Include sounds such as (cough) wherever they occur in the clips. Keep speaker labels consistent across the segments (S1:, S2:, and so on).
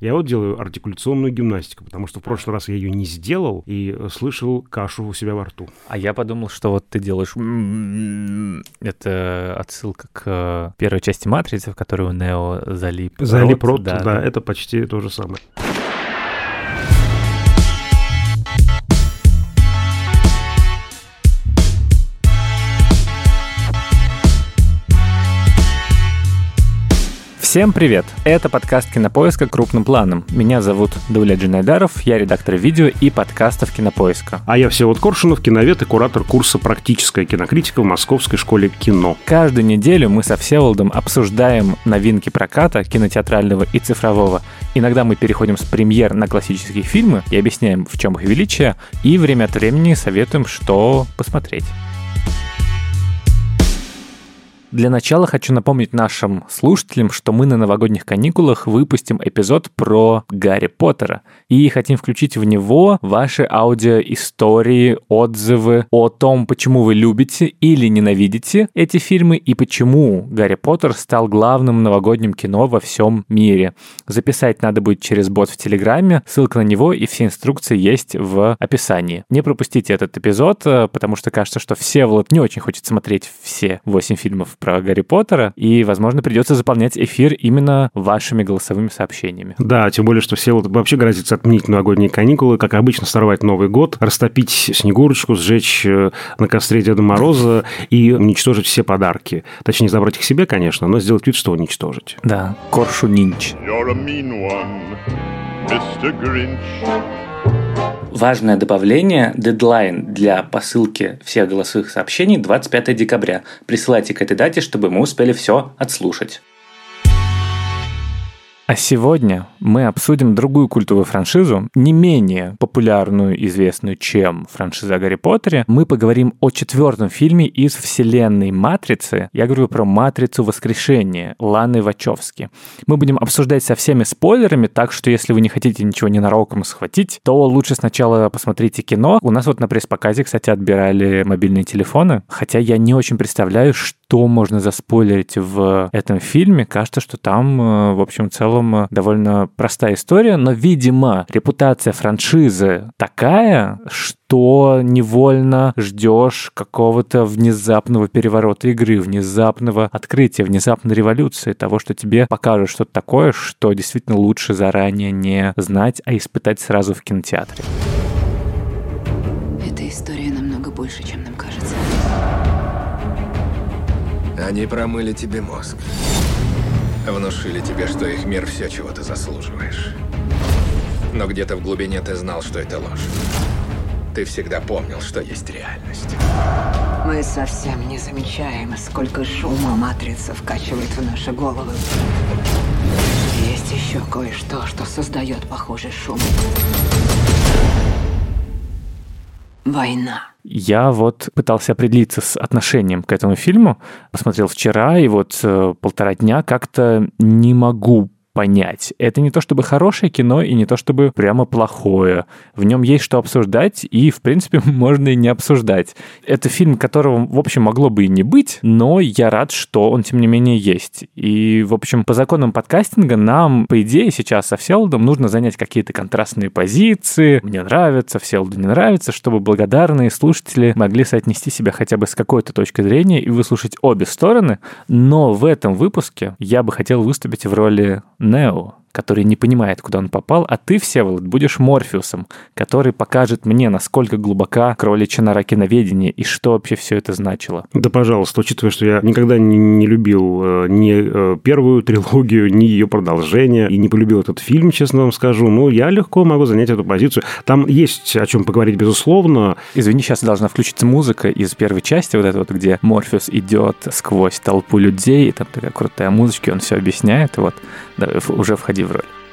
S1: Я вот делаю артикуляционную гимнастику, потому что в прошлый раз я ее не сделал и слышал кашу у себя во рту.
S2: А я подумал, что вот ты делаешь... Это отсылка к э, первой части «Матрицы», в которую Нео залип.
S1: Залип рот, да, да, это почти то же самое.
S2: Всем привет! Это подкаст Кинопоиска крупным планом. Меня зовут Дауля Джинайдаров, я редактор видео и подкастов Кинопоиска.
S1: А я Всеволод Коршунов, киновед и куратор курса «Практическая кинокритика» в Московской школе кино.
S2: Каждую неделю мы со Всеволодом обсуждаем новинки проката, кинотеатрального и цифрового. Иногда мы переходим с премьер на классические фильмы и объясняем, в чем их величие, и время от времени советуем, что посмотреть. Для начала хочу напомнить нашим слушателям, что мы на новогодних каникулах выпустим эпизод про Гарри Поттера и хотим включить в него ваши аудиоистории, отзывы о том, почему вы любите или ненавидите эти фильмы и почему Гарри Поттер стал главным новогодним кино во всем мире. Записать надо будет через бот в Телеграме, ссылка на него и все инструкции есть в описании. Не пропустите этот эпизод, э, потому что кажется, что все Влад не очень хочет смотреть все 8 фильмов про Гарри Поттера, и, возможно, придется заполнять эфир именно вашими голосовыми сообщениями.
S1: Да, тем более, что все вот вообще грозится отменить новогодние каникулы, как обычно, сорвать Новый год, растопить Снегурочку, сжечь э, на костре Деда Мороза и уничтожить все подарки. Точнее, забрать их себе, конечно, но сделать вид, что уничтожить.
S2: Да, Коршу Нинч. Важное добавление – дедлайн для посылки всех голосовых сообщений 25 декабря. Присылайте к этой дате, чтобы мы успели все отслушать. А сегодня мы обсудим другую культовую франшизу, не менее популярную и известную, чем франшиза о Гарри Поттере. Мы поговорим о четвертом фильме из вселенной Матрицы. Я говорю про Матрицу Воскрешения Ланы Вачовски. Мы будем обсуждать со всеми спойлерами, так что если вы не хотите ничего ненароком схватить, то лучше сначала посмотрите кино. У нас вот на пресс-показе, кстати, отбирали мобильные телефоны, хотя я не очень представляю, что можно заспойлерить в этом фильме. Кажется, что там, э, в общем, целом целом э, довольно простая история, но, видимо, репутация франшизы такая, что невольно ждешь какого-то внезапного переворота игры, внезапного открытия, внезапной революции, того, что тебе покажут что-то такое, что действительно лучше заранее не знать, а испытать сразу в кинотеатре.
S3: Эта история намного больше, чем нам
S4: Они промыли тебе мозг. Внушили тебе, что их мир все, чего ты заслуживаешь. Но где-то в глубине ты знал, что это ложь. Ты всегда помнил, что есть реальность.
S3: Мы совсем не замечаем, сколько шума матрица вкачивает в наши головы. Есть еще кое-что, что создает похожий шум. Война.
S2: Я вот пытался определиться с отношением к этому фильму, посмотрел вчера, и вот э, полтора дня как-то не могу понять. Это не то чтобы хорошее кино и не то чтобы прямо плохое. В нем есть что обсуждать, и, в принципе, (laughs) можно и не обсуждать. Это фильм, которого, в общем, могло бы и не быть, но я рад, что он, тем не менее, есть. И, в общем, по законам подкастинга нам, по идее, сейчас со Всеволодом нужно занять какие-то контрастные позиции. Мне нравится, Всеволоду не нравится, чтобы благодарные слушатели могли соотнести себя хотя бы с какой-то точки зрения и выслушать обе стороны. Но в этом выпуске я бы хотел выступить в роли Нео, который не понимает, куда он попал, а ты, Всеволод, будешь Морфеусом, который покажет мне, насколько глубока кроличья нора киноведения и что вообще все это значило.
S1: Да, пожалуйста, учитывая, что я никогда не, не любил э, ни э, первую трилогию, ни ее продолжение, и не полюбил этот фильм, честно вам скажу, ну, я легко могу занять эту позицию. Там есть о чем поговорить, безусловно.
S2: Извини, сейчас должна включиться музыка из первой части, вот эта вот, где Морфеус идет сквозь толпу людей, и там такая крутая музычка, он все объясняет, вот, да, уже входи в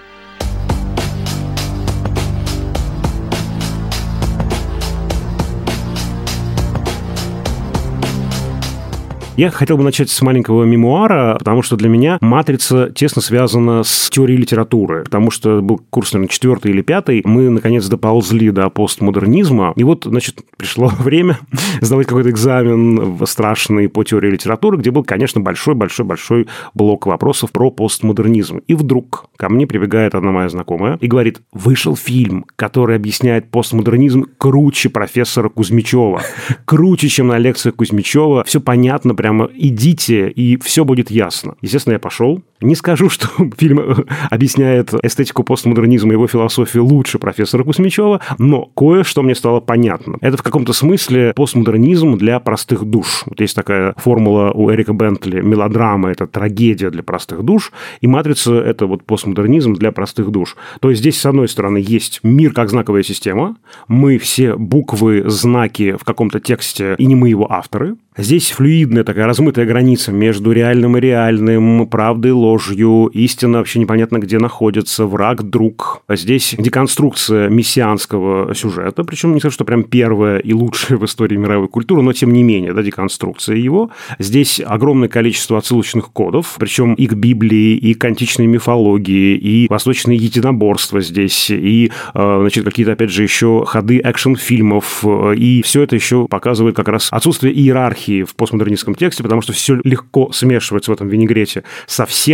S1: Я хотел бы начать с маленького мемуара, потому что для меня «Матрица» тесно связана с теорией литературы, потому что был курс, наверное, четвертый или пятый, мы, наконец, доползли до постмодернизма, и вот, значит, пришло (laughs) время (laughs) сдавать какой-то экзамен страшный по теории литературы, где был, конечно, большой-большой-большой блок вопросов про постмодернизм. И вдруг ко мне прибегает одна моя знакомая и говорит, вышел фильм, который объясняет постмодернизм круче профессора Кузьмичева, (laughs) круче, чем на лекциях Кузьмичева, все понятно, прямо идите, и все будет ясно. Естественно, я пошел. Не скажу, что (laughs) фильм объясняет эстетику постмодернизма и его философию лучше профессора Кузьмичева, но кое-что мне стало понятно. Это в каком-то смысле постмодернизм для простых душ. Вот есть такая формула у Эрика Бентли. Мелодрама – это трагедия для простых душ, и «Матрица» – это вот постмодернизм для простых душ. То есть здесь, с одной стороны, есть мир как знаковая система, мы все буквы, знаки в каком-то тексте, и не мы его авторы, Здесь флюидная такая размытая граница между реальным и реальным, правдой и ложью, истина вообще непонятно где находится, враг, друг. А здесь деконструкция мессианского сюжета, причем не скажу, что прям первая и лучшая в истории мировой культуры, но тем не менее, да, деконструкция его. Здесь огромное количество отсылочных кодов, причем и к Библии, и к античной мифологии, и восточные единоборства здесь, и, э, значит, какие-то, опять же, еще ходы экшн-фильмов, и все это еще показывает как раз отсутствие иерархии в постмодернистском тексте, потому что все легко смешивается в этом винегрете.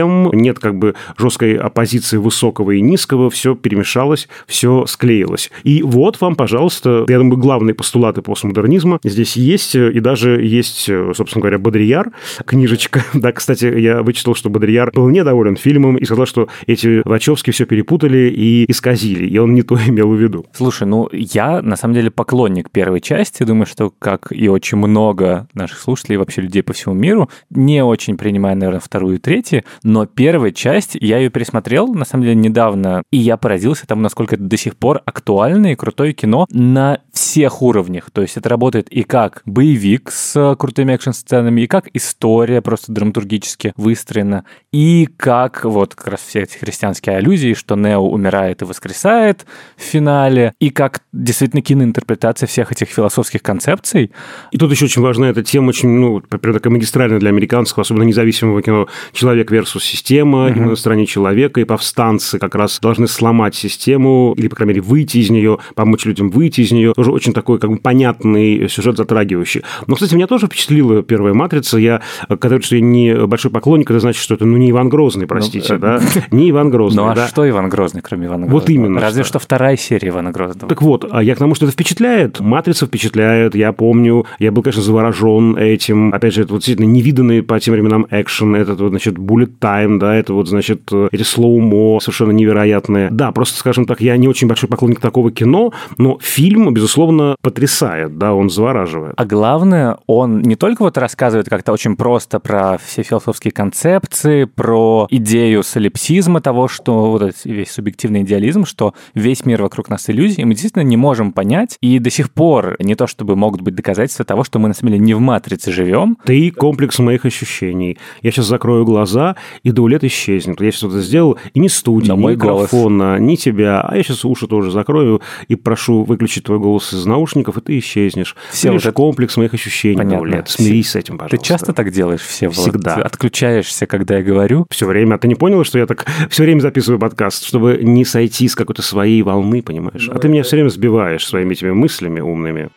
S1: Совсем нет как бы жесткой оппозиции высокого и низкого, все перемешалось, все склеилось. И вот вам, пожалуйста, я думаю, главные постулаты постмодернизма здесь есть, и даже есть, собственно говоря, Бодрияр, книжечка. (laughs) Да, кстати, я вычитал, что Бодрияр был недоволен фильмом и сказал, что эти Вачовски все перепутали и исказили, и он не то (laughs) имел в виду.
S2: Слушай, ну я на самом деле поклонник первой части, думаю, что как и очень много наших слушателей и вообще людей по всему миру. Не очень принимаю, наверное, вторую и третью, но первая часть, я ее пересмотрел, на самом деле, недавно, и я поразился тому, насколько это до сих пор актуальное и крутое кино на всех уровнях. То есть это работает и как боевик с крутыми экшн-сценами, и как история просто драматургически выстроена, и как вот как раз все эти христианские аллюзии, что Нео умирает и воскресает в финале, и как действительно киноинтерпретация всех этих философских концепций.
S1: И тут еще очень важна эта тема очень, ну, прям такая магистральная для американского, особенно независимого кино, человек versus система, uh-huh. именно на стороне человека, и повстанцы как раз должны сломать систему, или, по крайней мере, выйти из нее, помочь людям выйти из нее. Тоже очень такой, как бы, понятный сюжет, затрагивающий. Но, кстати, меня тоже впечатлила первая «Матрица». Я, когда говорю, что я не большой поклонник, это значит, что это, ну, не Иван Грозный, простите, ну, да? Не Иван Грозный,
S2: Ну, а
S1: да?
S2: что Иван Грозный, кроме Ивана Грозного?
S1: Вот именно.
S2: Разве что вторая серия Ивана Грозного.
S1: Так вот, а я к тому, что это впечатляет. «Матрица» впечатляет. Я помню, я был, конечно, заворожен этим опять же, это вот действительно невиданный по тем временам экшен, этот вот, значит, bullet time, да, это вот, значит, эти слоумо совершенно невероятные. Да, просто, скажем так, я не очень большой поклонник такого кино, но фильм, безусловно, потрясает, да, он завораживает.
S2: А главное, он не только вот рассказывает как-то очень просто про все философские концепции, про идею солипсизма того, что вот этот весь субъективный идеализм, что весь мир вокруг нас иллюзии, и мы действительно не можем понять, и до сих пор не то чтобы могут быть доказательства того, что мы на самом деле не в матрице живем.
S1: Ты комплекс моих ощущений. Я сейчас закрою глаза, и Даулет исчезнет. Я сейчас это сделал, и не студии, ни микрофона, голос. ни тебя. А я сейчас уши тоже закрою и прошу выключить твой голос из наушников, и ты исчезнешь. Все вот это... комплекс моих ощущений, Понятно. Даулет. Смирись с этим, пожалуйста.
S2: Ты часто так делаешь, все?
S1: Всегда.
S2: Ты отключаешься, когда я говорю?
S1: Все время. А ты не понял, что я так все время записываю подкаст, чтобы не сойти с какой-то своей волны, понимаешь? А ты меня все время сбиваешь своими этими мыслями умными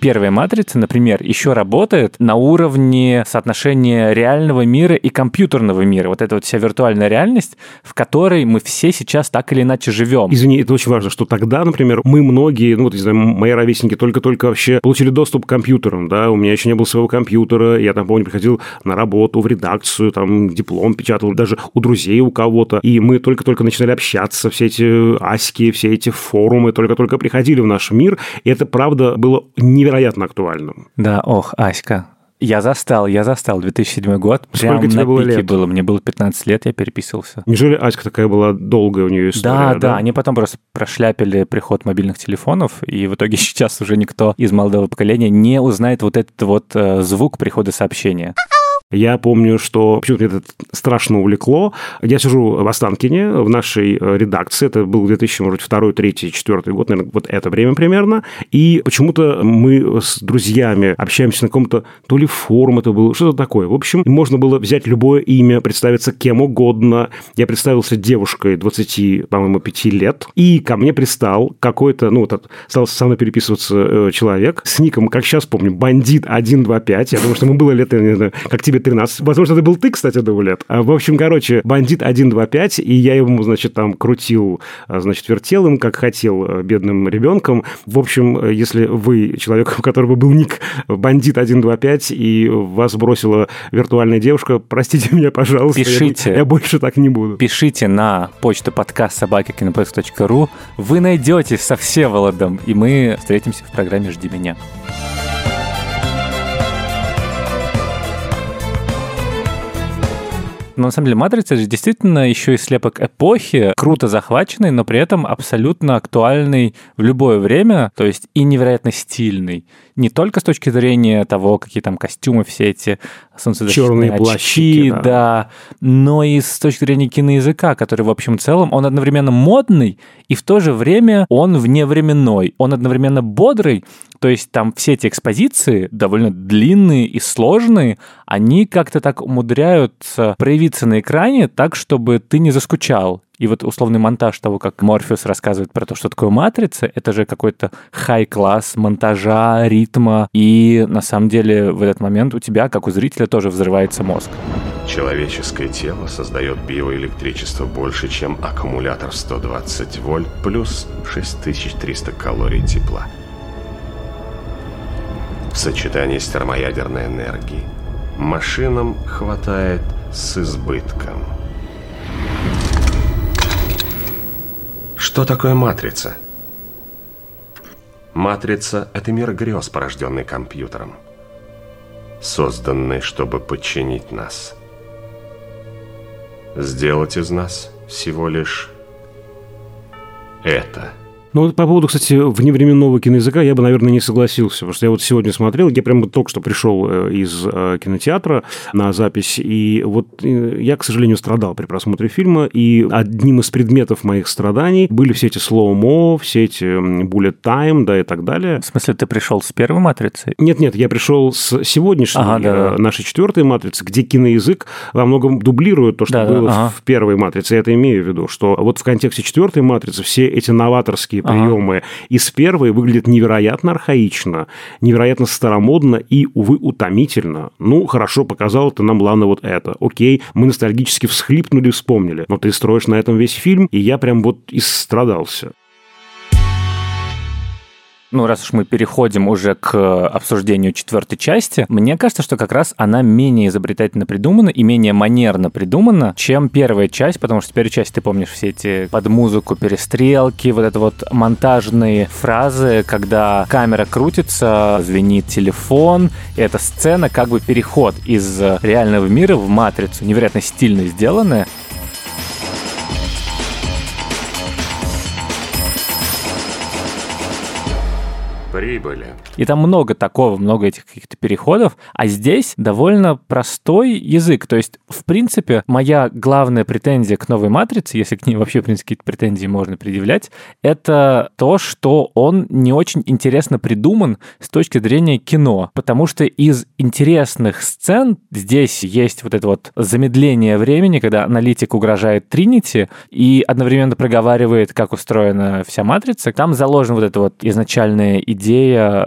S2: первая матрица, например, еще работает на уровне соотношения реального мира и компьютерного мира. Вот эта вот вся виртуальная реальность, в которой мы все сейчас так или иначе живем.
S1: Извини, это очень важно, что тогда, например, мы многие, ну вот, не знаю, мои ровесники только-только вообще получили доступ к компьютерам, да, у меня еще не было своего компьютера, я там, помню, приходил на работу, в редакцию, там, диплом печатал, даже у друзей у кого-то, и мы только-только начинали общаться, все эти аськи, все эти форумы только-только приходили в наш мир, и это, правда, было невероятно невероятно актуальным.
S2: Да, ох, Аська, я застал, я застал 2007 год.
S1: Сколько
S2: Прям
S1: тебе
S2: на
S1: было
S2: пике
S1: лет?
S2: было. Мне было 15 лет, я переписывался.
S1: Неужели Аська такая была долгая у нее история?
S2: Да, да, они потом просто прошляпили приход мобильных телефонов, и в итоге (laughs) сейчас уже никто из молодого поколения не узнает вот этот вот э, звук прихода сообщения.
S1: Я помню, что почему-то это страшно увлекло. Я сижу в Останкине, в нашей э, редакции, это был 2002, 2003, 2004 год, наверное, вот это время примерно, и почему-то мы с друзьями общаемся на каком-то, то ли форум это был, что-то такое. В общем, можно было взять любое имя, представиться кем угодно. Я представился девушкой 20, по-моему, 5 лет, и ко мне пристал какой-то, ну, вот стал со мной переписываться э, человек с ником, как сейчас помню, бандит 125. Я думаю, что ему было лет, я не знаю, как тебе 13. Возможно, это был ты, кстати, до лет. А, в общем, короче, бандит 125, и я ему, значит, там крутил, а, значит, вертел им, как хотел, а, бедным ребенком. В общем, если вы человек, у которого был ник бандит 125, и вас бросила виртуальная девушка, простите меня, пожалуйста.
S2: Пишите.
S1: Я, я больше так не буду.
S2: Пишите на почту подкаст собаки. Вы найдете со Всеволодом, и мы встретимся в программе «Жди меня». Но на самом деле «Матрица» же действительно еще и слепок эпохи, круто захваченный, но при этом абсолютно актуальный в любое время, то есть и невероятно стильный. Не только с точки зрения того, какие там костюмы все эти солнцезащитные
S1: Черные
S2: очки,
S1: плащики, да.
S2: да, но и с точки зрения киноязыка, который в общем целом, он одновременно модный, и в то же время он вневременной. Он одновременно бодрый, то есть там все эти экспозиции, довольно длинные и сложные, они как-то так умудряются проявиться на экране так, чтобы ты не заскучал. И вот условный монтаж того, как Морфеус рассказывает про то, что такое матрица, это же какой-то хай-класс монтажа, ритма. И на самом деле в этот момент у тебя, как у зрителя, тоже взрывается мозг.
S5: Человеческое тело создает биоэлектричество больше, чем аккумулятор 120 вольт плюс 6300 калорий тепла. В сочетании с термоядерной энергией машинам хватает с избытком. Что такое матрица? Матрица – это мир грез, порожденный компьютером, созданный, чтобы подчинить нас. Сделать из нас всего лишь это –
S1: ну, вот по поводу, кстати, вневременного киноязыка я бы, наверное, не согласился, потому что я вот сегодня смотрел, я прямо только что пришел э, из э, кинотеатра на запись, и вот э, я, к сожалению, страдал при просмотре фильма, и одним из предметов моих страданий были все эти слоумо, все эти bullet time, да, и так далее.
S2: В смысле, ты пришел с первой матрицы?
S1: Нет-нет, я пришел с сегодняшней
S2: Ага, да, да.
S1: нашей четвертой матрицы, где киноязык во многом дублирует то, что
S2: Да, да,
S1: было
S2: ага.
S1: в первой матрице. Я это имею в виду, что вот в контексте четвертой матрицы все эти новаторские
S2: Ага.
S1: приемы из первой выглядят невероятно архаично, невероятно старомодно и, увы, утомительно. Ну, хорошо, показал ты нам, ладно, вот это. Окей, мы ностальгически всхлипнули, вспомнили. Но ты строишь на этом весь фильм, и я прям вот истрадался.
S2: Ну, раз уж мы переходим уже к обсуждению четвертой части, мне кажется, что как раз она менее изобретательно придумана и менее манерно придумана, чем первая часть, потому что в первой части ты помнишь все эти под музыку перестрелки, вот это вот монтажные фразы, когда камера крутится, звенит телефон, и эта сцена как бы переход из реального мира в матрицу, невероятно стильно сделанная.
S5: Прибыли.
S2: И там много такого, много этих каких-то переходов. А здесь довольно простой язык. То есть, в принципе, моя главная претензия к новой матрице, если к ней вообще, в принципе, какие-то претензии можно предъявлять, это то, что он не очень интересно придуман с точки зрения кино. Потому что из интересных сцен здесь есть вот это вот замедление времени, когда аналитик угрожает Тринити и одновременно проговаривает, как устроена вся матрица. Там заложена вот эта вот изначальная идея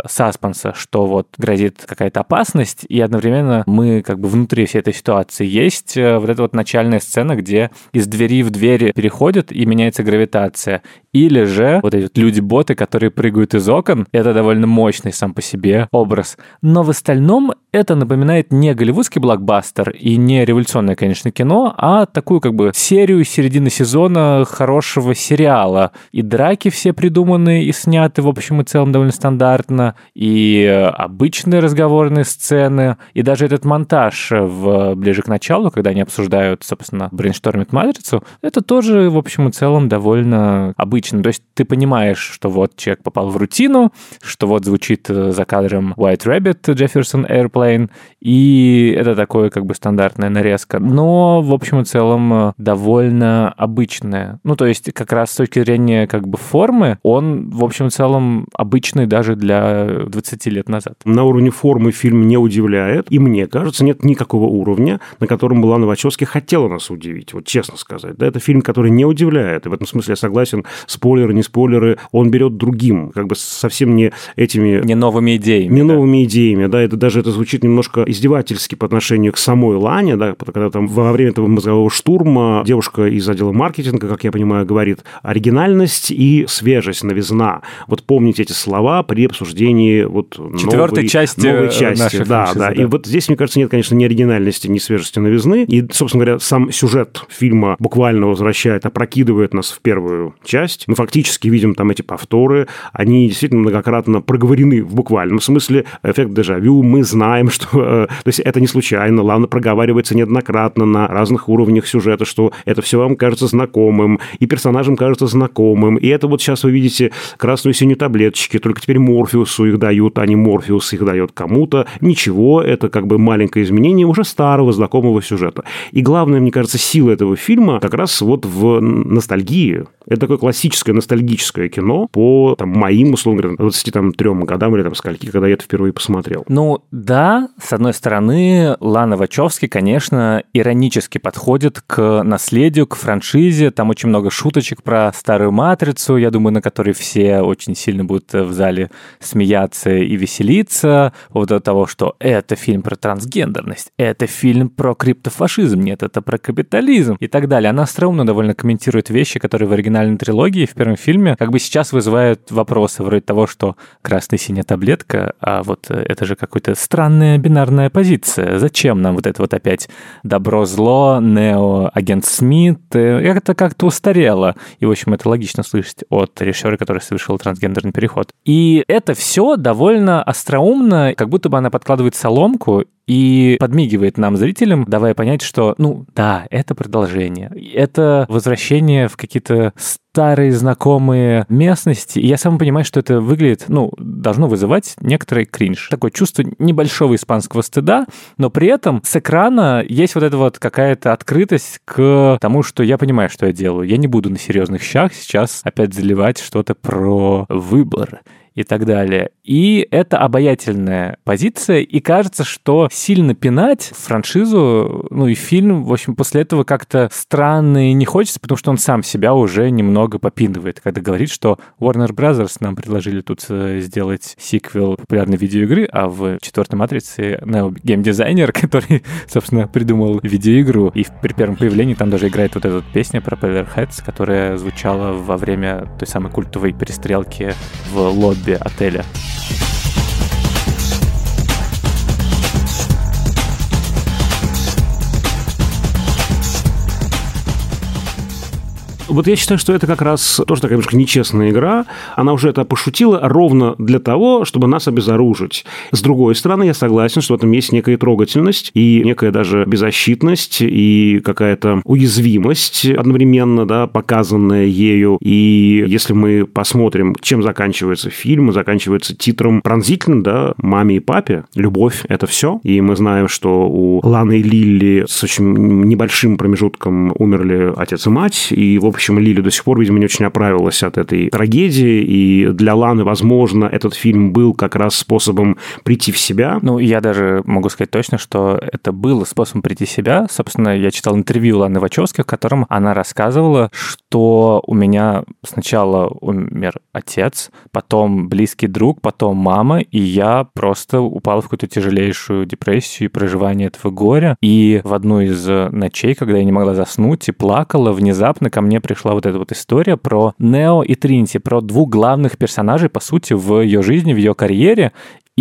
S2: саспенса, что вот грозит какая-то опасность, и одновременно мы как бы внутри всей этой ситуации. Есть э, вот эта вот начальная сцена, где из двери в дверь переходят и меняется гравитация. Или же вот эти вот люди-боты, которые прыгают из окон, это довольно мощный сам по себе образ. Но в остальном это напоминает не голливудский блокбастер и не революционное, конечно, кино, а такую как бы серию середины сезона хорошего сериала. И драки все придуманы и сняты, в общем и целом, довольно стандартно стандартно, и обычные разговорные сцены, и даже этот монтаж в ближе к началу, когда они обсуждают, собственно, брейнштормят матрицу, это тоже, в общем и целом, довольно обычно. То есть ты понимаешь, что вот человек попал в рутину, что вот звучит за кадром White Rabbit, Jefferson Airplane, и это такое как бы стандартная нарезка. Но, в общем и целом, довольно обычная. Ну, то есть как раз с точки зрения как бы формы, он, в общем и целом, обычный даже для 20 лет назад.
S1: На уровне формы фильм не удивляет, и мне кажется, нет никакого уровня, на котором Лана Вачовски хотела нас удивить, вот честно сказать. Да, это фильм, который не удивляет, и в этом смысле я согласен, спойлеры, не спойлеры, он берет другим, как бы совсем не этими...
S2: Не новыми идеями.
S1: Не да. новыми идеями, да, это даже это звучит немножко издевательски по отношению к самой Лане, да, когда там во время этого мозгового штурма девушка из отдела маркетинга, как я понимаю, говорит оригинальность и свежесть, новизна. Вот помните эти слова при обсуждении вот
S2: четвертой
S1: новой,
S2: части,
S1: новой части. Да,
S2: франшизы,
S1: да, да. И вот здесь, мне кажется, нет, конечно, ни оригинальности, ни свежести, новизны. И, собственно говоря, сам сюжет фильма буквально возвращает, опрокидывает нас в первую часть. Мы фактически видим там эти повторы. Они действительно многократно проговорены в буквальном смысле. Эффект дежавю. Мы знаем, что... Э, то есть это не случайно. Лана проговаривается неоднократно на разных уровнях сюжета, что это все вам кажется знакомым, и персонажам кажется знакомым. И это вот сейчас вы видите красную и синюю таблеточки, только теперь Морфеусу их дают, а не Морфеус их дает кому-то. Ничего, это как бы маленькое изменение уже старого знакомого сюжета. И главное, мне кажется, сила этого фильма как раз вот в ностальгии. Это такое классическое ностальгическое кино по там, моим, условно говоря, 23 годам или там скольки, когда я это впервые посмотрел.
S2: Ну да, с одной стороны, Лана Вачовски, конечно, иронически подходит к наследию, к франшизе. Там очень много шуточек про старую матрицу, я думаю, на которой все очень сильно будут в зале смеяться и веселиться. Вот от того, что это фильм про трансгендерность, это фильм про криптофашизм, нет, это про капитализм и так далее. Она остроумно довольно комментирует вещи, которые в оригинальной трилогии в первом фильме как бы сейчас вызывают вопросы вроде того, что красная синяя таблетка, а вот это же какая-то странная бинарная позиция. Зачем нам вот это вот опять добро-зло, нео, агент Смит? Это как-то устарело. И, в общем, это логично слышать от режиссера, который совершил трансгендерный переход. Это все довольно остроумно, как будто бы она подкладывает соломку и подмигивает нам, зрителям, давая понять, что, ну, да, это продолжение. Это возвращение в какие-то старые знакомые местности. И я сам понимаю, что это выглядит, ну, должно вызывать некоторый кринж. Такое чувство небольшого испанского стыда, но при этом с экрана есть вот эта вот какая-то открытость к тому, что я понимаю, что я делаю. Я не буду на серьезных щах сейчас опять заливать что-то про выбор и так далее. И это обаятельная позиция, и кажется, что сильно пинать франшизу, ну и фильм, в общем, после этого как-то странно и не хочется, потому что он сам себя уже немного попинывает, когда говорит, что Warner Brothers нам предложили тут э, сделать сиквел популярной видеоигры, а в четвертой матрице Neo геймдизайнер, (laughs) который, собственно, придумал видеоигру, и при первом появлении там даже играет вот эта вот песня про Heads, которая звучала во время той самой культовой перестрелки в лобби лобби отеля.
S1: Вот я считаю, что это как раз тоже такая немножко нечестная игра. Она уже это пошутила ровно для того, чтобы нас обезоружить. С другой стороны, я согласен, что в этом есть некая трогательность и некая даже беззащитность и какая-то уязвимость одновременно, да, показанная ею. И если мы посмотрим, чем заканчивается фильм, заканчивается титром пронзительно, да, маме и папе, любовь – это все. И мы знаем, что у Ланы и Лили с очень небольшим промежутком умерли отец и мать, и, в общем, общем, Лили до сих пор, видимо, не очень оправилась от этой трагедии, и для Ланы, возможно, этот фильм был как раз способом прийти в себя.
S2: Ну, я даже могу сказать точно, что это был способом прийти в себя. Собственно, я читал интервью Ланы Вачовски, в котором она рассказывала, что у меня сначала умер отец, потом близкий друг, потом мама, и я просто упал в какую-то тяжелейшую депрессию и проживание этого горя. И в одну из ночей, когда я не могла заснуть и плакала, внезапно ко мне пришла вот эта вот история про Нео и Тринти, про двух главных персонажей, по сути, в ее жизни, в ее карьере,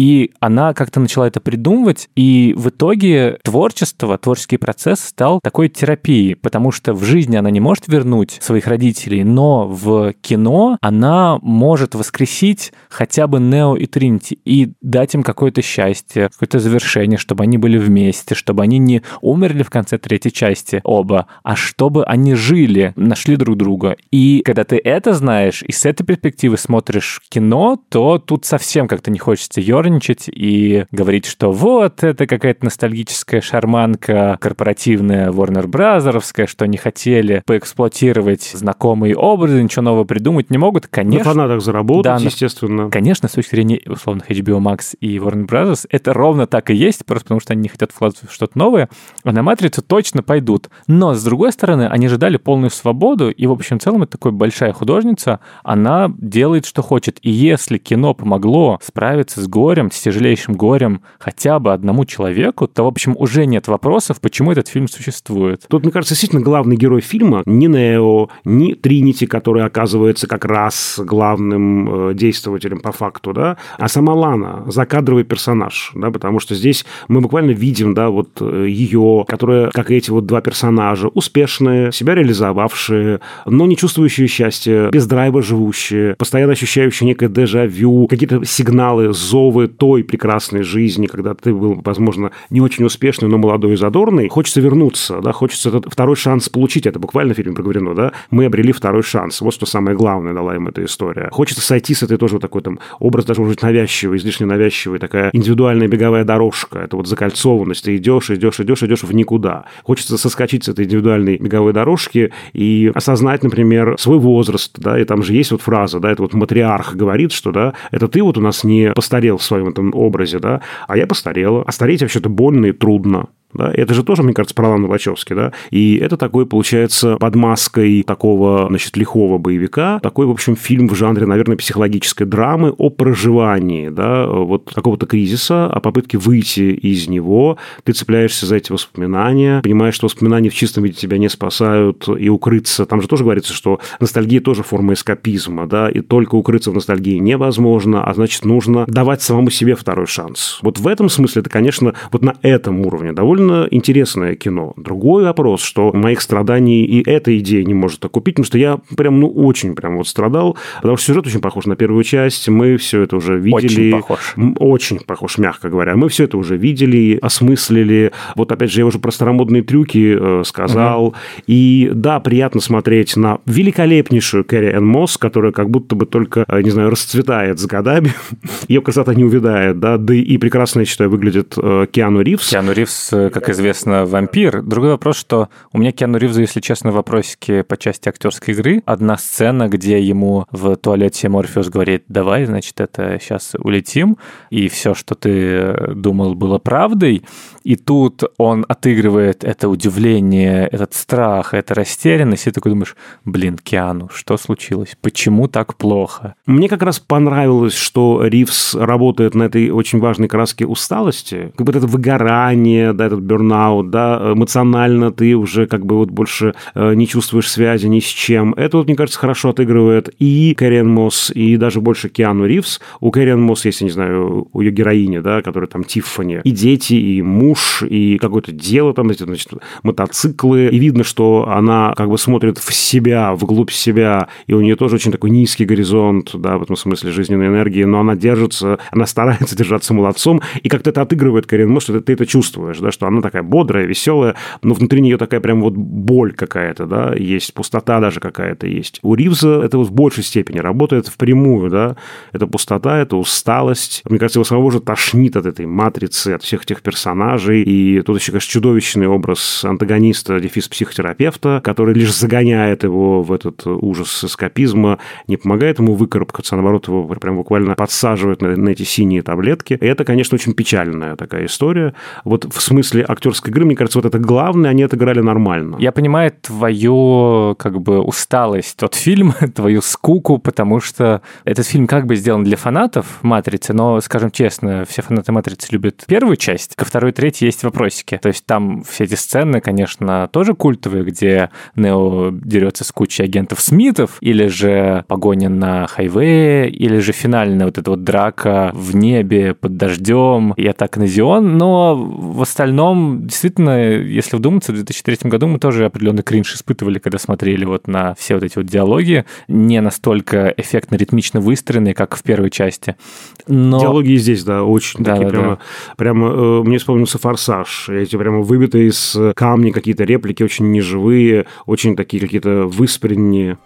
S2: И она как-то начала это придумывать, и в итоге творчество, творческий процесс стал такой терапией, потому что в жизни она не может вернуть своих родителей, но в кино она может воскресить хотя бы Нео и Тринити и дать им какое-то счастье, какое-то завершение, чтобы они были вместе, чтобы они не умерли в конце третьей части оба, а чтобы они жили, нашли друг друга. И когда ты это знаешь, и с этой перспективы смотришь кино, то тут совсем как-то не хочется ерничать и говорить, что вот, это какая-то ностальгическая шарманка корпоративная Warner Бразеровская, что не хотели поэксплуатировать знакомые образы, ничего нового придумать не могут. Конечно.
S1: На фанатах заработать, да, естественно.
S2: Конечно, с точки зрения условных HBO Max и Warner Bros. это ровно так и есть, просто потому что они не хотят вкладывать в что-то новое, а на «Матрицу» точно пойдут. Но, с другой стороны, они же дали полную свободу, и, в общем, в целом, это такая большая художница, она делает, что хочет. И если кино помогло справиться с горем, с тяжелейшим горем хотя бы одному человеку, то, в общем, уже нет вопросов, почему этот фильм существует.
S1: Тут, мне кажется, действительно главный герой фильма не Нео, не Тринити, который оказывается как раз главным э, действователем по факту, да, а сама Лана, закадровый персонаж, да, потому что здесь мы буквально видим, да, вот э, ее, которая, как и эти вот два персонажа, успешные, себя реализовавшие, но не чувствующие счастья, без драйва живущие, постоянно ощущающие некое дежавю, какие-то сигналы, зовы той прекрасной жизни, когда ты был, возможно, не очень успешный, но молодой и задорный, хочется вернуться, да, хочется этот второй шанс получить, это буквально в фильме проговорено, да, мы обрели второй шанс, вот что самое главное дала им эта история. Хочется сойти с этой тоже вот такой там образ даже быть навязчивый, излишне навязчивый, такая индивидуальная беговая дорожка, это вот закольцованность, ты идешь, идешь, идешь, идешь в никуда. Хочется соскочить с этой индивидуальной беговой дорожки и осознать, например, свой возраст, да, и там же есть вот фраза, да, это вот матриарх говорит, что, да, это ты вот у нас не постарел в своем этом образе, да, а я постарела. А стареть вообще-то больно и трудно. Да? Это же тоже, мне кажется, про Лану Вачовски, да? И это такой, получается, под маской такого, значит, лихого боевика, такой, в общем, фильм в жанре, наверное, психологической драмы о проживании, да, вот какого-то кризиса, о попытке выйти из него. Ты цепляешься за эти воспоминания, понимаешь, что воспоминания в чистом виде тебя не спасают, и укрыться. Там же тоже говорится, что ностальгия тоже форма эскапизма, да, и только укрыться в ностальгии невозможно, а значит, нужно давать самому себе второй шанс. Вот в этом смысле это, конечно, вот на этом уровне довольно довольно интересное кино. Другой вопрос, что моих страданий и эта идея не может окупить, потому что я прям, ну, очень прям вот страдал, потому что сюжет очень похож на первую часть, мы все это уже видели.
S2: Очень похож.
S1: Очень похож, мягко говоря. Мы все это уже видели, осмыслили. Вот опять же, я уже про старомодные трюки э, сказал. Угу. И да, приятно смотреть на великолепнейшую Кэрри Энн Мосс, которая как будто бы только, э, не знаю, расцветает с годами. (laughs) Ее красота не увядает, да, да и прекрасно, я считаю, выглядит э, Киану Ривз.
S2: Киану Ривз как известно, вампир. Другой вопрос, что у меня Киану Ривзу, если честно, вопросики по части актерской игры. Одна сцена, где ему в туалете Морфеус говорит, давай, значит, это сейчас улетим, и все, что ты думал, было правдой. И тут он отыгрывает это удивление, этот страх, эту растерянность, и ты такой думаешь, блин, Киану, что случилось? Почему так плохо?
S1: Мне как раз понравилось, что Ривз работает на этой очень важной краске усталости, как бы это выгорание, да, этот бернаут, да, эмоционально ты уже как бы вот больше э, не чувствуешь связи ни с чем. Это вот, мне кажется, хорошо отыгрывает и Кэрриан Мосс, и даже больше Киану Ривз. У Кэрриан Мосс есть, я не знаю, у ее героини, да, которая там Тиффани, и дети, и муж, и какое-то дело там, эти, значит, мотоциклы, и видно, что она как бы смотрит в себя, вглубь себя, и у нее тоже очень такой низкий горизонт, да, в этом смысле жизненной энергии, но она держится, она старается держаться молодцом, и как-то это отыгрывает Кэрриан Мосс, что ты это чувствуешь, да, что она такая бодрая, веселая, но внутри нее такая прям вот боль какая-то, да, есть пустота даже какая-то есть. У Ривза это вот в большей степени работает впрямую, да, это пустота, это усталость. Мне кажется, его самого же тошнит от этой матрицы, от всех этих персонажей, и тут еще, конечно, чудовищный образ антагониста, дефис психотерапевта, который лишь загоняет его в этот ужас эскапизма, не помогает ему выкарабкаться, а наоборот, его прям буквально подсаживает на, на эти синие таблетки. И это, конечно, очень печальная такая история. Вот в смысле актерской игры, мне кажется, вот это главное, они отыграли нормально.
S2: Я понимаю твою, как бы, усталость от фильма, (laughs) твою скуку, потому что этот фильм как бы сделан для фанатов «Матрицы», но, скажем честно, все фанаты «Матрицы» любят первую часть. Ко второй, третьей посмотреть, есть вопросики. То есть там все эти сцены, конечно, тоже культовые, где Нео дерется с кучей агентов Смитов, или же погоня на хайвее, или же финальная вот эта вот драка в небе под дождем и атака на Зион. Но в остальном, действительно, если вдуматься, в 2003 году мы тоже определенный кринж испытывали, когда смотрели вот на все вот эти вот диалоги, не настолько эффектно-ритмично выстроенные, как в первой части. Но...
S1: Диалоги здесь, да, очень да, такие да, прямо, да. прямо э, мне вспомнился «Форсаж». Эти прямо выбитые из камня какие-то реплики, очень неживые, очень такие какие-то выспренние.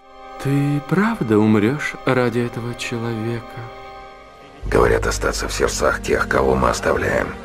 S6: Ты правда умрешь ради этого человека?
S7: Говорят, остаться в сердцах тех, кого мы оставляем –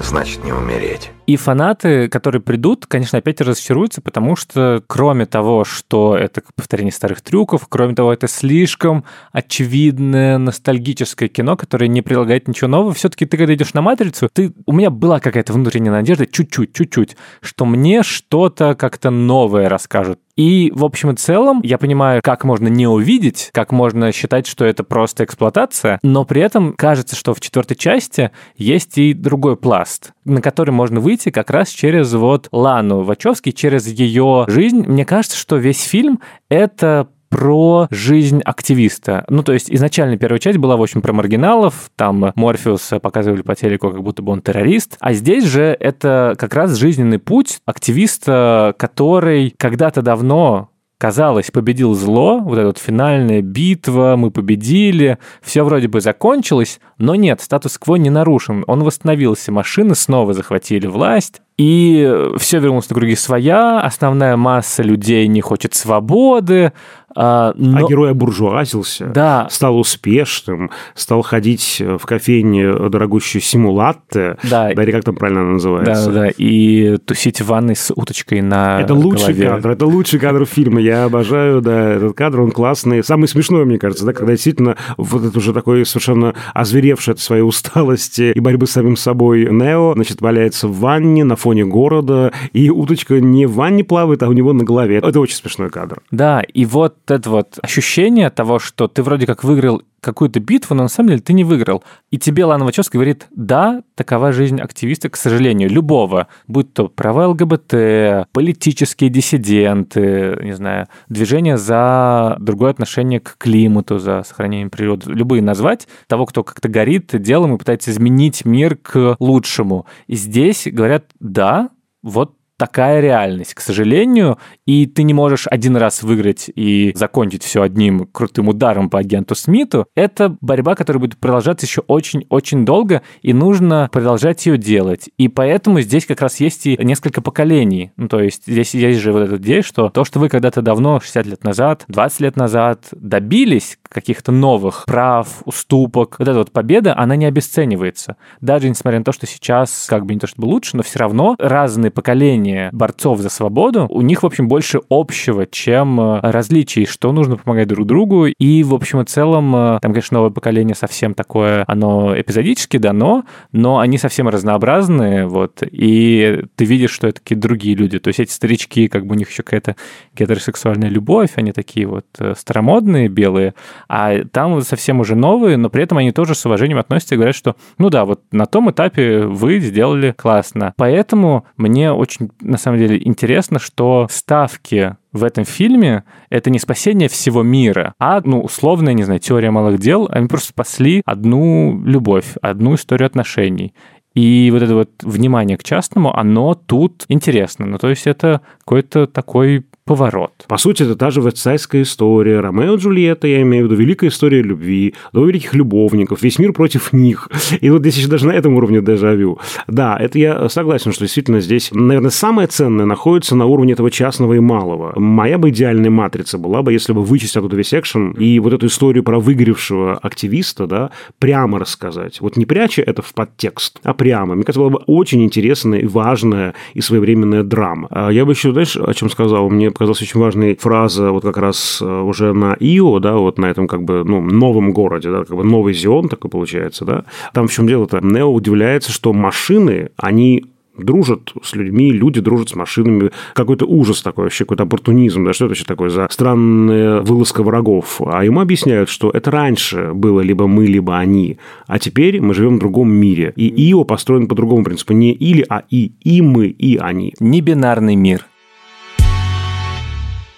S7: значит не умереть.
S2: И фанаты, которые придут, конечно, опять разочаруются, потому что кроме того, что это повторение старых трюков, кроме того, это слишком очевидное ностальгическое кино, которое не предлагает ничего нового, все-таки ты, когда идешь на «Матрицу», ты... у меня была какая-то внутренняя надежда, чуть-чуть, чуть-чуть, что мне что-то как-то новое расскажут. И, в общем и целом, я понимаю, как можно не увидеть, как можно считать, что это просто эксплуатация, но при этом кажется, что в четвертой части есть и другой пласт, на который можно выйти как раз через вот Лану Вачовски, через ее жизнь. Мне кажется, что весь фильм — это про жизнь активиста. Ну, то есть изначально первая часть была, в общем, про маргиналов, там Морфеуса показывали по телеку, как будто бы он террорист, а здесь же это как раз жизненный путь активиста, который когда-то давно казалось, победил зло, вот эта вот финальная битва, мы победили, все вроде бы закончилось, но нет, статус-кво не нарушен, он восстановился, машины снова захватили власть, и все вернулось на круги своя, основная масса людей не хочет свободы,
S1: а, но... а герой обуржуазился, да. стал успешным, стал ходить в кофейне дорогущую симулатте, да. или как там правильно она называется.
S2: Да, да, и тусить в ванной с уточкой на
S1: Это лучший голове. кадр, это лучший кадр фильма, я обожаю, да, этот кадр, он классный. Самый смешной, мне кажется, да, когда действительно вот это уже такой совершенно озверевший от своей усталости и борьбы с самим собой Нео, значит, валяется в ванне на фоне города, и уточка не в ванне плавает, а у него на голове. Это очень смешной кадр.
S2: Да, и вот это вот ощущение того, что ты вроде как выиграл какую-то битву, но на самом деле ты не выиграл. И тебе Лана Вачовски говорит, да, такова жизнь активиста, к сожалению, любого, будь то права ЛГБТ, политические диссиденты, не знаю, движение за другое отношение к климату, за сохранение природы, любые назвать, того, кто как-то горит делом и пытается изменить мир к лучшему. И здесь говорят, да, вот такая реальность, к сожалению, и ты не можешь один раз выиграть и закончить все одним крутым ударом по агенту Смиту. Это борьба, которая будет продолжаться еще очень-очень долго, и нужно продолжать ее делать. И поэтому здесь как раз есть и несколько поколений. Ну, то есть здесь есть же вот эта идея, что то, что вы когда-то давно, 60 лет назад, 20 лет назад добились каких-то новых прав, уступок, вот эта вот победа, она не обесценивается. Даже несмотря на то, что сейчас как бы не то чтобы лучше, но все равно разные поколения поколение борцов за свободу, у них, в общем, больше общего, чем э, различий, что нужно помогать друг другу. И, в общем и целом, э, там, конечно, новое поколение совсем такое, оно эпизодически дано, но они совсем разнообразные, вот, и ты видишь, что это такие другие люди. То есть эти старички, как бы у них еще какая-то гетеросексуальная любовь, они такие вот э, старомодные, белые, а там совсем уже новые, но при этом они тоже с уважением относятся и говорят, что, ну да, вот на том этапе вы сделали классно. Поэтому мне очень на самом деле интересно, что ставки в этом фильме это не спасение всего мира, а, ну, условная, не знаю, теория малых дел. Они просто спасли одну любовь, одну историю отношений. И вот это вот внимание к частному, оно тут интересно. Ну, то есть это какой-то такой поворот.
S1: По сути, это та же вестсайдская история. Ромео и Джульетта, я имею в виду, великая история любви, до великих любовников, весь мир против них. И вот здесь еще даже на этом уровне дежавю. Да, это я согласен, что действительно здесь, наверное, самое ценное находится на уровне этого частного и малого. Моя бы идеальная матрица была бы, если бы вычесть оттуда весь экшен и вот эту историю про выгоревшего активиста, да, прямо рассказать. Вот не пряча это в подтекст, а прямо. Мне кажется, была бы очень интересная и важная и своевременная драма. А я бы еще, знаешь, о чем сказал? Мне показалась очень важной фраза вот как раз э, уже на Ио, да, вот на этом как бы ну, новом городе, да, как бы новый Зион такой получается, да. Там в чем дело-то? Нео удивляется, что машины, они дружат с людьми, люди дружат с машинами. Какой-то ужас такой вообще, какой-то оппортунизм. Да что это вообще такое за странная вылазка врагов? А ему объясняют, что это раньше было либо мы, либо они. А теперь мы живем в другом мире. И Ио построен по другому принципу. Не или, а и. И мы, и они.
S2: Небинарный мир.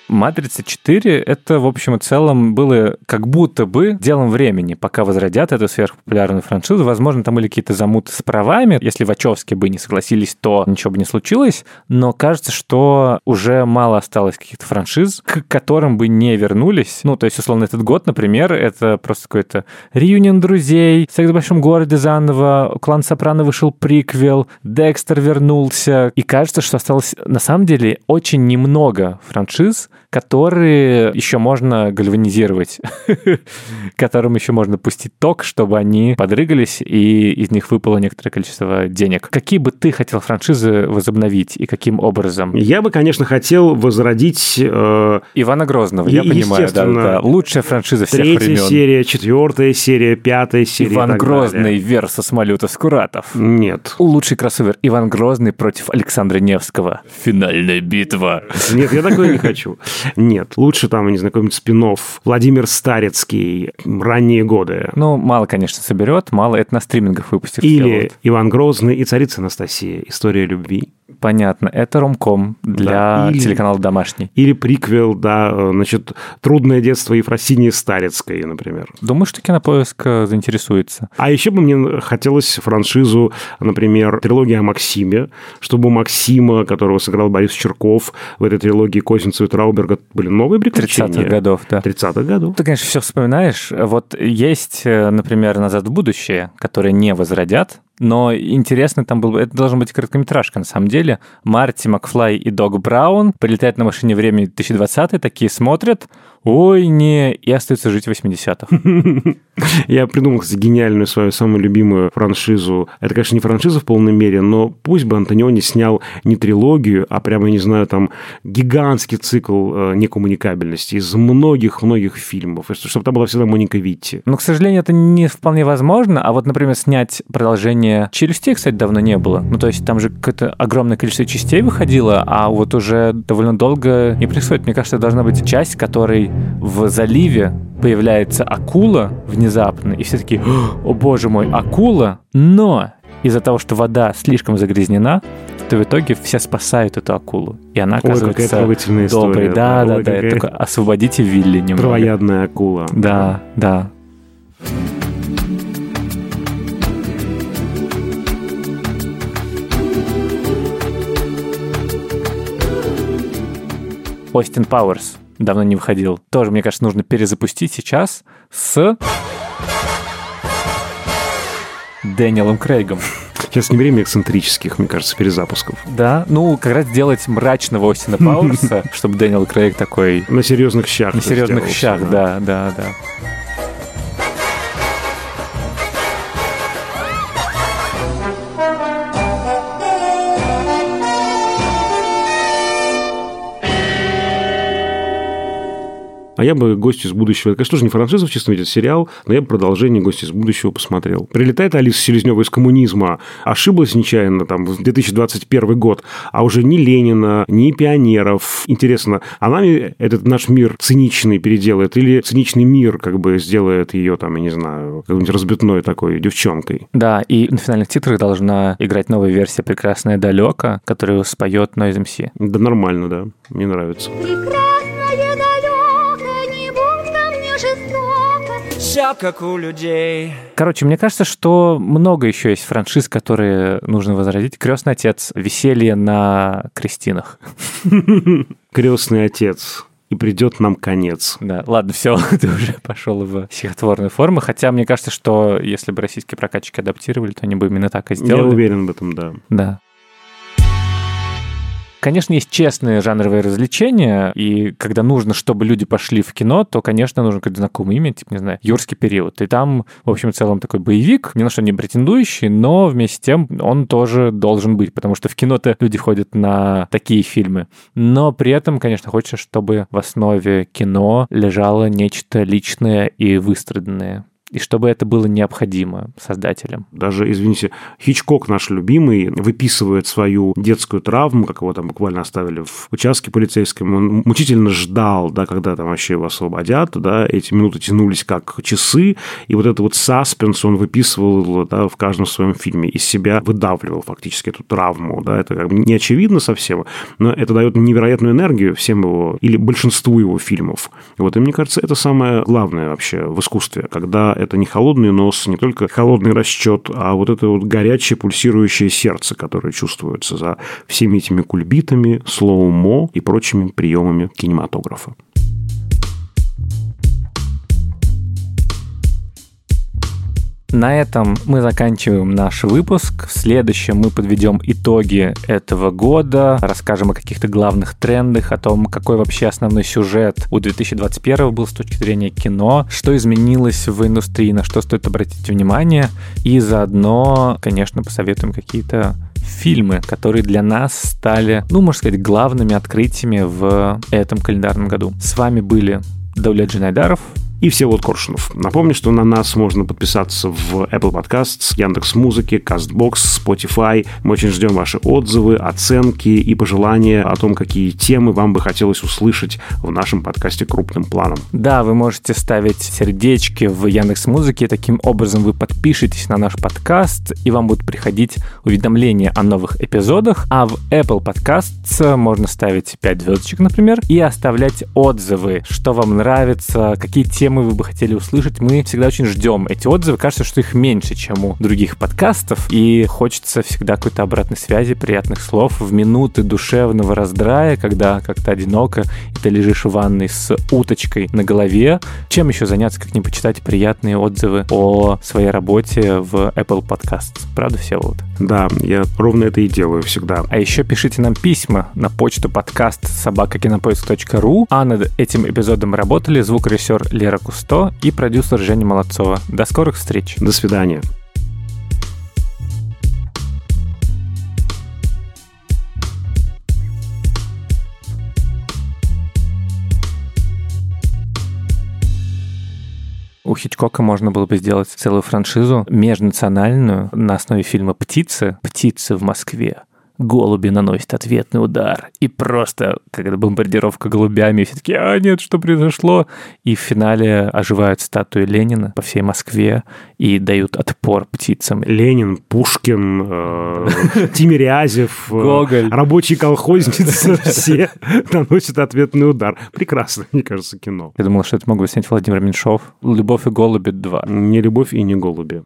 S2: «Матрица 4» — это, в общем и целом, было как будто бы делом времени, пока возродят эту сверхпопулярную франшизу. Возможно, там были какие-то замуты с правами. Если Вачовски бы не согласились, то ничего бы не случилось. Но кажется, что уже мало осталось каких-то франшиз, к которым бы не вернулись. Ну, то есть, условно, этот год, например, это просто какой-то реюнион друзей, «Секс в большом городе» заново, «Клан Сопрано» вышел приквел, «Декстер» вернулся. И кажется, что осталось, на самом деле, очень немного франшиз, которые еще можно гальванизировать, (laughs) которым еще можно пустить ток, чтобы они подрыгались, и из них выпало некоторое количество денег. Какие бы ты хотел франшизы возобновить и каким образом?
S1: Я бы, конечно, хотел возродить... Э,
S2: Ивана Грозного, я понимаю, да, да. Лучшая франшиза всех
S1: третья
S2: времен.
S1: серия, четвертая серия, пятая серия.
S2: Иван Грозный versus Малютов Скуратов.
S1: Нет.
S2: Лучший кроссовер Иван Грозный против Александра Невского. Финальная битва.
S1: Нет, я такое не хочу. Нет, лучше там, не знаю, какой-нибудь спин Владимир Старецкий, ранние годы.
S2: Ну, мало, конечно, соберет, мало это на стримингах выпустишь.
S1: Или. Иван Грозный и царица Анастасия. История любви.
S2: Понятно, это ромком для
S1: Да, или-
S2: телеканала «Домашний».
S1: Или приквел, да, э, значит, «Трудное детство Ефросинии Старецкой», например.
S2: Думаю, что Кинопоиск э, заинтересуется.
S1: А еще бы мне хотелось франшизу, например, трилогия о Максиме, чтобы у Максима, которого сыграл Борис Черков, в этой трилогии Козинцева и Трауберга были новые приключения.
S2: 30-х годов, да.
S1: 30-х годов.
S2: Ты, конечно, все вспоминаешь. Вот есть, э, например, «Назад в будущее», которые не возродят, но интересно там было... Это должна быть короткометражка, на самом деле. Марти Макфлай и Дог Браун прилетают на машине времени 2020 такие смотрят, ой, не, и остаются жить в 80-х. (laughs) (laughs)
S1: Я придумал, кстати, гениальную свою самую любимую франшизу. Это, конечно, не франшиза в полной мере, но пусть бы Антониони снял не трилогию, а прямо, я не знаю, там гигантский цикл э, некоммуникабельности из многих-многих фильмов, чтобы там была всегда Моника Витти.
S2: Но, к сожалению, это не вполне возможно. А вот, например, снять продолжение «Челюстей», кстати, давно не было. Ну, то есть там же какое-то огромное количество частей выходило, а вот уже довольно долго не происходит. Мне кажется, должна быть часть, которой в заливе появляется акула внезапно, и все таки о боже мой, акула, но из-за того, что вода слишком загрязнена, то в итоге все спасают эту акулу. И она
S1: Ой,
S2: оказывается
S1: история.
S2: доброй. Да, да,
S1: Ой,
S2: да. Это
S1: какая
S2: такой, освободите Вилли немного.
S1: Травоядная акула.
S2: Да, да. Остин Пауэрс давно не выходил. Тоже, мне кажется, нужно перезапустить сейчас с Дэниелом Крейгом.
S1: Сейчас не время эксцентрических, мне кажется, перезапусков.
S2: Да, ну, как раз сделать мрачного Остина (laughs) Пауэрса, чтобы Дэниел Крейг такой
S1: На серьезных щах.
S2: на серьезных щах, да, да, да.
S1: А я бы «Гости из будущего», это, конечно, тоже не франшиза в чистом виде, это сериал, но я бы продолжение «Гости из будущего» посмотрел. Прилетает Алиса Селезнева из коммунизма, ошиблась нечаянно там в 2021 год, а уже ни Ленина, ни пионеров. Интересно, она ли этот наш мир циничный переделает или циничный мир как бы сделает ее там, я не знаю, какой-нибудь разбитной такой девчонкой?
S2: Да, и на финальных титрах должна играть новая версия «Прекрасная далека», которую споет Noise MC.
S1: Да нормально, да, мне нравится.
S8: Прекрасное
S9: Все как у людей.
S2: Короче, мне кажется, что много еще есть франшиз, которые нужно возродить. «Крестный отец», «Веселье на крестинах». (laughs)
S1: Крестный отец. И придет нам конец.
S2: Да, ладно, все, (laughs) ты уже пошел в стихотворную форму. Хотя мне кажется, что если бы российские прокатчики адаптировали, то они бы именно так и
S1: Я
S2: сделали.
S1: уверен в этом, да.
S2: Да. Конечно, есть честные жанровые развлечения, и когда нужно, чтобы люди пошли в кино, то, конечно, нужно какое-то знакомое имя, типа, не знаю, «Юрский период». И там, в общем, в целом такой боевик, ни на что не претендующий, но вместе с тем он тоже должен быть, потому что в кино-то люди ходят на такие фильмы. Но при этом, конечно, хочется, чтобы в основе кино лежало нечто личное и выстраданное. И чтобы это было необходимо создателям.
S1: Даже, извините, Хичкок наш любимый выписывает свою детскую травму, как его там буквально оставили в участке полицейском. Он мучительно ждал, да, когда там вообще его освободят, да, эти минуты тянулись как часы, и вот этот вот саспенс он выписывал да, в каждом своем фильме, из себя выдавливал фактически эту травму, да, это как бы не очевидно совсем, но это дает невероятную энергию всем его, или большинству его фильмов. Вот, и мне кажется, это самое главное вообще в искусстве, когда это не холодный нос, не только холодный расчет, а вот это вот горячее пульсирующее сердце, которое чувствуется за всеми этими кульбитами, слоумо и прочими приемами кинематографа.
S2: На этом мы заканчиваем наш выпуск. В следующем мы подведем итоги этого года, расскажем о каких-то главных трендах, о том, какой вообще основной сюжет у 2021 был с точки зрения кино, что изменилось в индустрии, на что стоит обратить внимание, и заодно, конечно, посоветуем какие-то фильмы, которые для нас стали, ну, можно сказать, главными открытиями в этом календарном году. С вами были Давлет Джинайдаров,
S1: и Всеволод Коршунов. Напомню, что на нас можно подписаться в Apple Podcasts, Яндекс Музыки, Castbox, Spotify. Мы очень ждем ваши отзывы, оценки и пожелания о том, какие темы вам бы хотелось услышать в нашем подкасте крупным планом.
S2: Да, вы можете ставить сердечки в Яндекс Музыке. Таким образом вы подпишетесь на наш подкаст, и вам будут приходить уведомления о новых эпизодах. А в Apple Podcasts можно ставить 5 звездочек, например, и оставлять отзывы, что вам нравится, какие темы темы вы бы хотели услышать. Мы всегда очень ждем эти отзывы. Кажется, что их меньше, чем у других подкастов. И хочется всегда какой-то обратной связи, приятных слов в минуты душевного раздрая, когда как-то одиноко, и ты лежишь в ванной с уточкой на голове. Чем еще заняться, как не почитать приятные отзывы о своей работе в Apple Podcast. Правда, все вот?
S1: Да, я ровно это и делаю всегда.
S2: А еще пишите нам письма на почту подкаст собакакинопоиск.ру. А над этим эпизодом работали звукорежиссер Лера Вера Кусто и продюсер Женя Молодцова. До скорых встреч.
S1: До свидания.
S2: У Хичкока можно было бы сделать целую франшизу межнациональную на основе фильма «Птицы». «Птицы в Москве» голуби наносят ответный удар. И просто, когда бомбардировка голубями, все таки а нет, что произошло? И в финале оживают статуи Ленина по всей Москве и дают отпор птицам.
S1: Ленин, Пушкин, э, Тимирязев,
S2: э, Гоголь.
S1: рабочие колхозницы, (laughs) все наносят ответный удар. Прекрасно, мне кажется, кино.
S2: Я думал, что это мог бы снять Владимир Меньшов. «Любовь и голуби 2».
S1: Не «Любовь и не голуби».